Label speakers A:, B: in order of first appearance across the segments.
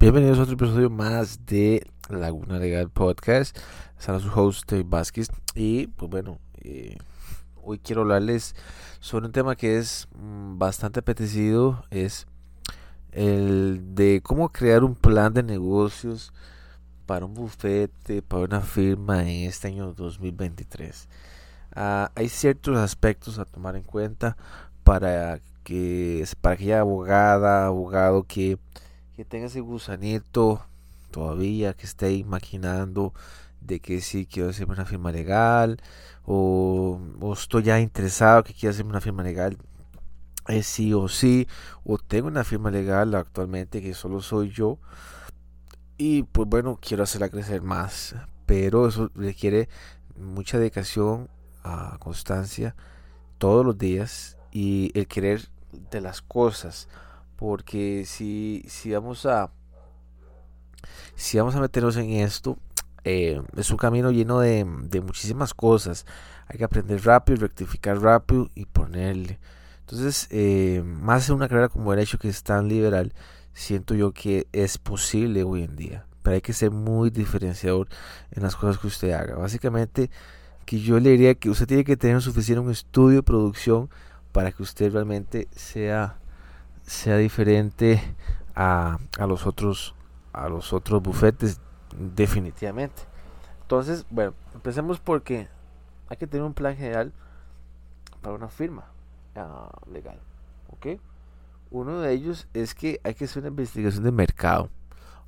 A: Bienvenidos a otro episodio más de Laguna Legal Podcast. Están su host Vázquez. Y pues bueno, eh, hoy quiero hablarles sobre un tema que es mm, bastante apetecido. Es el de cómo crear un plan de negocios para un bufete, para una firma en este año 2023. Ah, hay ciertos aspectos a tomar en cuenta para que para aquella abogada, abogado que que tenga ese gusanito todavía, que esté imaginando de que sí quiero hacer una firma legal o, estoy ya interesado que quiero hacer una firma legal es sí o sí o tengo una firma legal actualmente que solo soy yo y pues bueno quiero hacerla crecer más pero eso requiere mucha dedicación a constancia todos los días y el querer de las cosas porque si, si vamos a si vamos a meternos en esto eh, es un camino lleno de, muchísimas cosas. Hay que aprender rápido rectificar rápido y ponerle. Entonces eh, más en una carrera como derecho que es tan liberal siento yo que es posible hoy en día. Pero hay que ser muy diferenciador en las cosas que usted haga. Básicamente que yo le diría que usted tiene que tener suficiente un estudio de producción para que usted realmente sea sea diferente a, a, los otros a los otros bufetes definitivamente. Entonces bueno empecemos porque hay que tener un plan general para una firma ah, legal ok uno de ellos es que hay que hacer una investigación de mercado.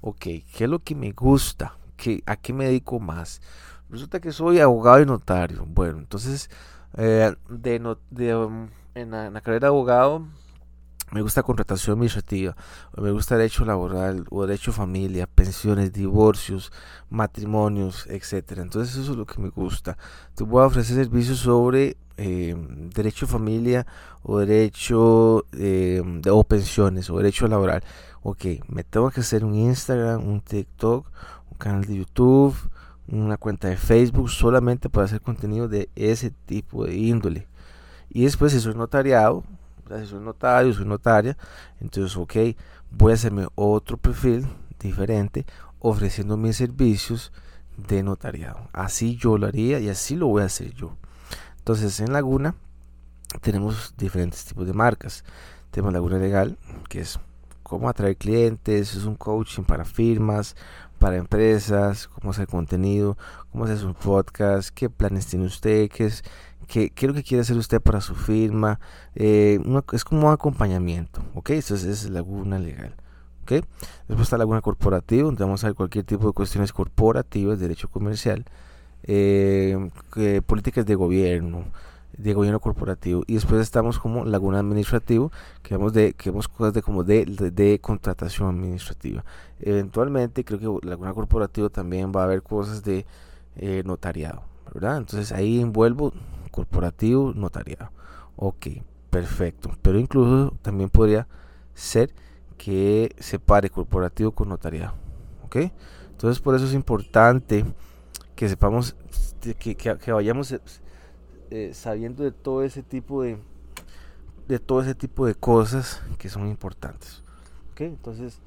A: Ok qué es lo que me gusta ¿Qué, a qué me dedico más resulta que soy abogado y notario. Bueno entonces eh, de, de um, en, la, en la carrera de abogado me gusta contratación administrativa, me gusta derecho laboral o derecho familia, pensiones, divorcios, matrimonios, etcétera. Entonces eso es lo que me gusta. Te voy a ofrecer servicios sobre eh, derecho familia o derecho eh, o pensiones o derecho laboral. Ok, me tengo que hacer un Instagram, un TikTok, un canal de YouTube, una cuenta de Facebook solamente para hacer contenido de ese tipo de índole. Y después eso es notariado, soy notario, soy notaria, entonces, ok, voy a hacerme otro perfil diferente ofreciendo mis servicios de notariado. Así yo lo haría y así lo voy a hacer yo. Entonces, en Laguna tenemos diferentes tipos de marcas. Tenemos Laguna Legal, que es cómo atraer clientes, es un coaching para firmas, para empresas, cómo hacer contenido, cómo hacer un podcast, qué planes tiene usted, qué es qué, qué es lo que quiere hacer usted para su firma. Eh, es como un acompañamiento, ¿ok? Eso es, Laguna Legal. ¿ok? Después está Laguna Corporativa, donde vamos a ver cualquier tipo de cuestiones corporativas, derecho comercial, eh, políticas de gobierno, de gobierno corporativo. Y después estamos como Laguna Administrativo, que vemos, de, que cosas de, como de, de, contratación administrativa. Eventualmente, creo que Laguna Corporativo también va a haber cosas de eh, notariado. ¿verdad? Entonces ahí envuelvo corporativo, notariado. Ok, perfecto. Pero incluso también podría ser que separe corporativo con notariado. Ok, entonces por eso es importante que sepamos, que, que, vayamos eh, sabiendo de todo ese tipo de, de todo ese tipo de cosas que son importantes. Ok, entonces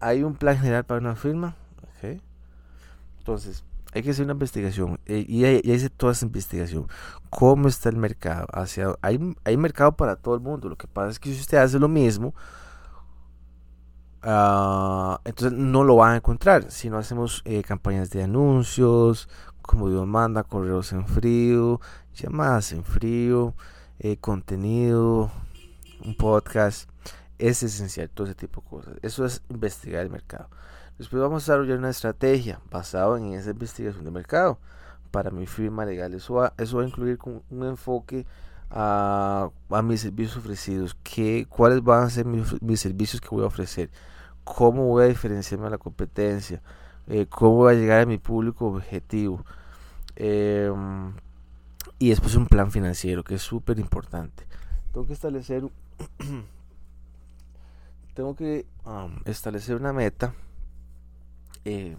A: hay un plan general para una firma. Okay. Entonces, hay que hacer una investigación eh, y, y toda esa investigación. ¿Cómo está el mercado? Hay, hay mercado para todo el mundo. Lo que pasa es que si usted hace lo mismo, uh, entonces no lo van a encontrar. Si no hacemos eh, campañas de anuncios, como Dios manda, correos en frío, llamadas en frío, eh, contenido, un podcast, es esencial todo ese tipo de cosas. Eso es investigar el mercado. Después vamos a desarrollar una estrategia basada en esa investigación de mercado para mi firma legal. Eso va, a incluir un enfoque a, mis servicios ofrecidos, qué, cuáles van a ser mis, servicios que voy a ofrecer, cómo voy a diferenciarme a la competencia, eh, cómo voy a llegar a mi público objetivo. Em, y después un plan financiero que es súper importante. Tengo que establecer tengo que establecer una meta eh,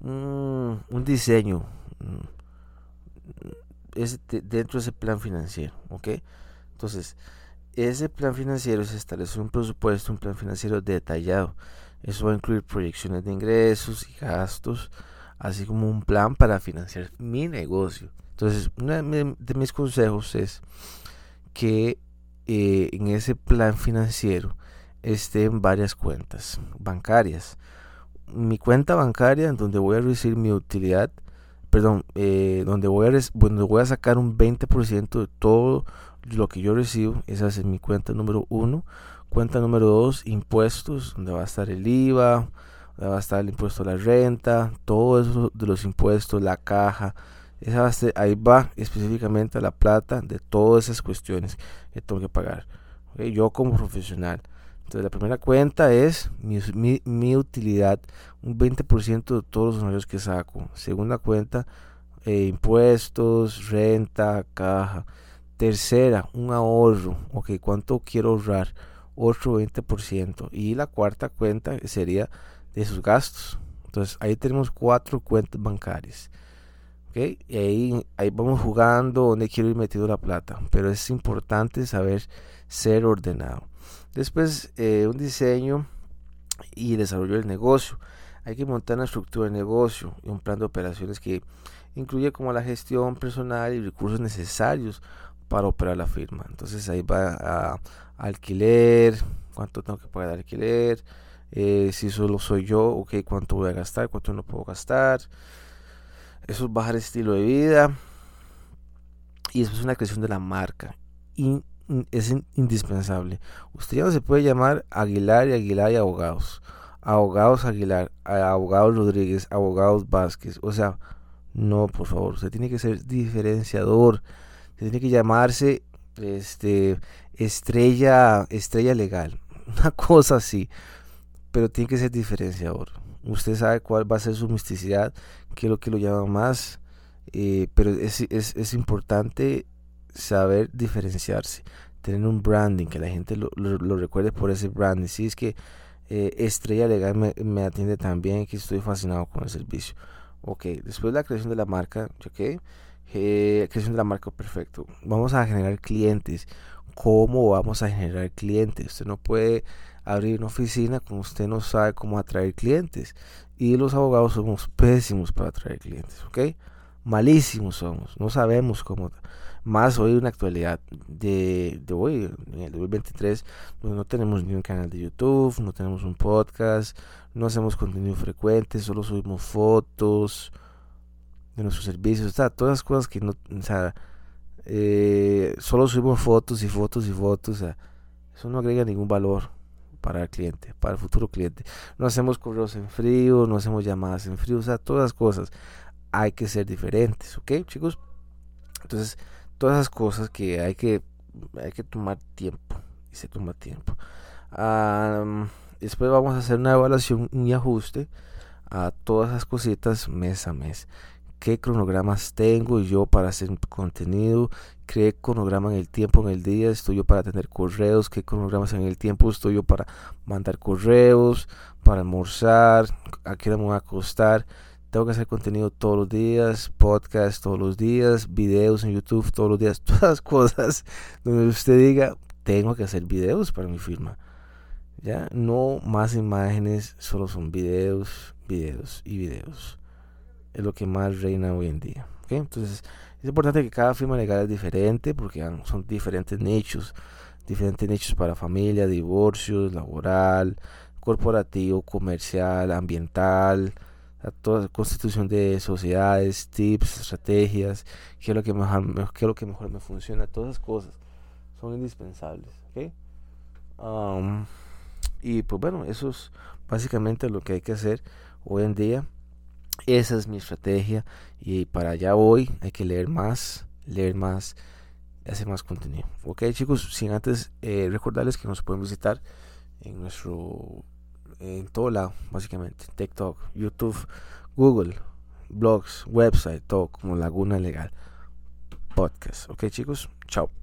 A: un, diseño mm, dentro de ese plan financiero, ¿ok? Entonces, ese plan financiero se establece un presupuesto, un plan financiero detallado. Eso va a incluir proyecciones de ingresos y gastos, así como un plan para financiar mi negocio. Entonces, uno de mis consejos es que eh, en ese plan financiero estén varias cuentas bancarias. Mi cuenta bancaria, donde voy a recibir mi utilidad, perdón, eh, donde, voy a donde voy a sacar un 20% de todo lo que yo recibo, esa es mi cuenta número uno. Cuenta número dos, impuestos, donde va a estar el IVA, donde va a estar el impuesto a la renta, todo eso de los impuestos, la caja, esa va ahí va específicamente la plata de todas esas cuestiones que tengo que pagar. Yo como profesional. Entonces la primera cuenta es mi, utilidad, un 20% de todos los salarios que saco. Segunda cuenta, eh, impuestos, renta, caja. Tercera, un ahorro. Ok, ¿cuánto quiero ahorrar? Otro 20%. Y la cuarta cuenta sería de sus gastos. Entonces ahí tenemos cuatro cuentas bancarias. Y ahí, ahí vamos jugando donde quiero ir metido la plata. Pero es importante saber ser ordenado. Después, eh, un diseño y desarrollo del negocio. Hay que montar una estructura de negocio y un plan de operaciones que incluye como la gestión personal y recursos necesarios para operar la firma. Entonces ahí va a, alquiler, cuánto tengo que pagar alquiler, eh, si solo soy yo, ok, cuánto voy a gastar, cuánto no puedo gastar, eso es bajar estilo de vida. Y es una creación de la marca. Y es indispensable. Usted ya no se puede llamar Aguilar y Aguilar y Abogados. Abogados Aguilar, Abogados Rodríguez, Abogados Vázquez. O sea, no, por favor. Usted tiene que ser diferenciador. Tiene que llamarse este estrella estrella legal. Una cosa así. Pero tiene que ser diferenciador. Usted sabe cuál va a ser su misticidad, qué es lo que lo llama más, eh, pero es, es, es, importante saber diferenciarse, tener un branding, que la gente lo, lo, recuerde por ese branding. Si es que eh, Estrella Legal me, atiende también, que estoy fascinado con el servicio. Ok, después de la creación de la marca, ok, creación de la marca, perfecto. Vamos a generar clientes. ¿Cómo vamos a generar clientes? Usted no puede abrir una oficina cuando usted no sabe cómo atraer clientes. Y los abogados somos pésimos para atraer clientes, ¿ok? Malísimos somos, no sabemos cómo. Más hoy en la actualidad de, de hoy, en el 2023, pues no tenemos ni un canal de YouTube, no tenemos un podcast, no hacemos contenido frecuente, solo subimos fotos de nuestros servicios, o sea, todas las cosas que no, o sea, eh, solo subimos fotos y fotos y fotos, o sea, eso no agrega ningún valor para el cliente, para el futuro cliente. No hacemos correos en frío, no hacemos llamadas en frío, o sea, todas las cosas hay que ser diferentes, ¿ok, chicos? Entonces, todas esas cosas que hay que, hay que tomar tiempo, y se toma tiempo. después vamos a hacer una evaluación y ajuste a todas esas cositas mes a mes qué cronogramas tengo yo para hacer contenido, qué cronograma en el tiempo, en el día estoy yo para tener correos, qué cronogramas en el tiempo estoy yo para mandar correos, para almorzar, a qué hora me voy a acostar. Tengo que hacer contenido todos los días, podcast todos los días, videos en YouTube todos los días, todas las cosas donde usted diga, tengo que hacer videos para mi firma. Ya, no más imágenes, solo son videos, videos y videos es lo que más reina hoy en día. Entonces, es importante que cada firma legal es diferente porque son diferentes nichos, diferentes nichos para familia, divorcios, laboral, corporativo, comercial, ambiental, toda constitución de sociedades, tips, estrategias, qué es lo que mejor, qué es lo que mejor me funciona, todas esas cosas son indispensables. Um, y pues bueno, eso es básicamente lo que hay que hacer hoy en día esa es mi estrategia y para allá voy. Hay que leer más, leer más, hacer más contenido. Ok chicos, sin antes eh, recordarles que nos pueden visitar en nuestro, en todo lado, básicamente. TikTok, YouTube, Google, blogs, website, todo como Laguna Legal Podcast. Ok chicos, chao.